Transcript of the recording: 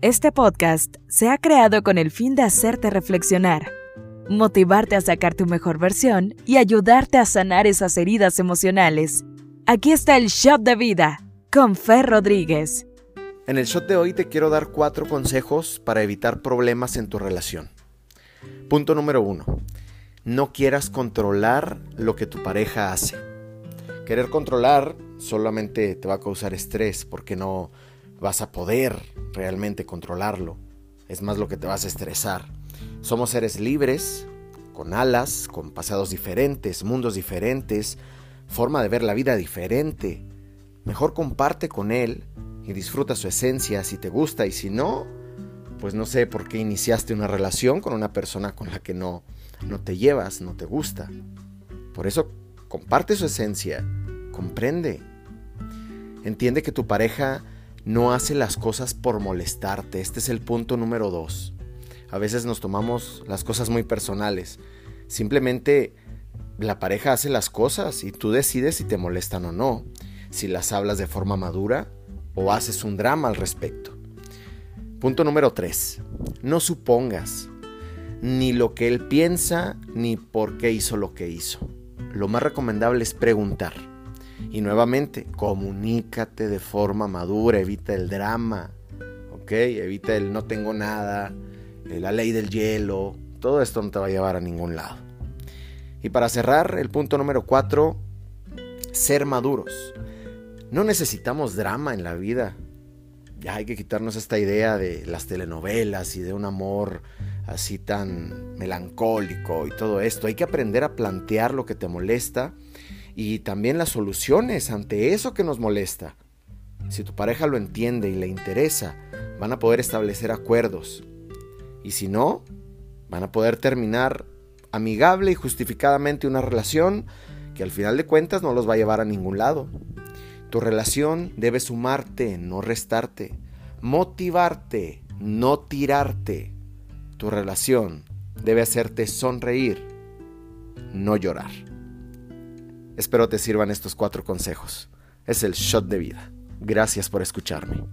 Este podcast se ha creado con el fin de hacerte reflexionar, motivarte a sacar tu mejor versión y ayudarte a sanar esas heridas emocionales. Aquí está el Shot de Vida con Fer Rodríguez. En el shot de hoy te quiero dar cuatro consejos para evitar problemas en tu relación. Punto número uno. No quieras controlar lo que tu pareja hace. Querer controlar solamente te va a causar estrés porque no vas a poder realmente controlarlo. Es más lo que te vas a estresar. Somos seres libres, con alas, con pasados diferentes, mundos diferentes, forma de ver la vida diferente. Mejor comparte con él y disfruta su esencia si te gusta y si no, pues no sé por qué iniciaste una relación con una persona con la que no, no te llevas, no te gusta. Por eso comparte su esencia, comprende. Entiende que tu pareja no hace las cosas por molestarte. Este es el punto número dos. A veces nos tomamos las cosas muy personales. Simplemente la pareja hace las cosas y tú decides si te molestan o no, si las hablas de forma madura o haces un drama al respecto. Punto número tres. No supongas ni lo que él piensa ni por qué hizo lo que hizo. Lo más recomendable es preguntar. Y nuevamente, comunícate de forma madura, evita el drama, ¿ok? Evita el no tengo nada, eh, la ley del hielo, todo esto no te va a llevar a ningún lado. Y para cerrar, el punto número cuatro, ser maduros. No necesitamos drama en la vida. Ya hay que quitarnos esta idea de las telenovelas y de un amor así tan melancólico y todo esto. Hay que aprender a plantear lo que te molesta y también las soluciones ante eso que nos molesta. Si tu pareja lo entiende y le interesa, van a poder establecer acuerdos. Y si no, van a poder terminar amigable y justificadamente una relación que al final de cuentas no los va a llevar a ningún lado. Tu relación debe sumarte, no restarte, motivarte, no tirarte. Tu relación debe hacerte sonreír, no llorar. Espero te sirvan estos cuatro consejos. Es el shot de vida. Gracias por escucharme.